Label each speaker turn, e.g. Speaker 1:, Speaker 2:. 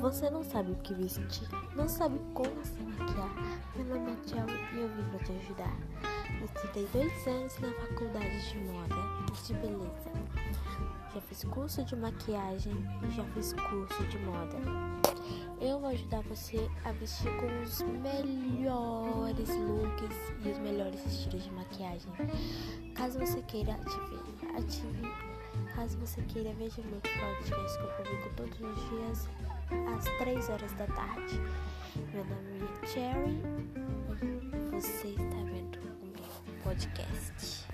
Speaker 1: Você não sabe o que vestir, não sabe como se maquiar. Meu nome é Tchau e eu vim para te ajudar. Estudei dois anos na faculdade de moda e de beleza. Já fiz curso de maquiagem e já fiz curso de moda. Eu vou ajudar você a vestir com os melhores looks e os melhores estilos de maquiagem. Caso você queira, ative, ative. Caso você queira, veja meu podcast que eu publico todos os dias às 3 horas da tarde. Meu nome é Cherry e você está vendo o meu podcast.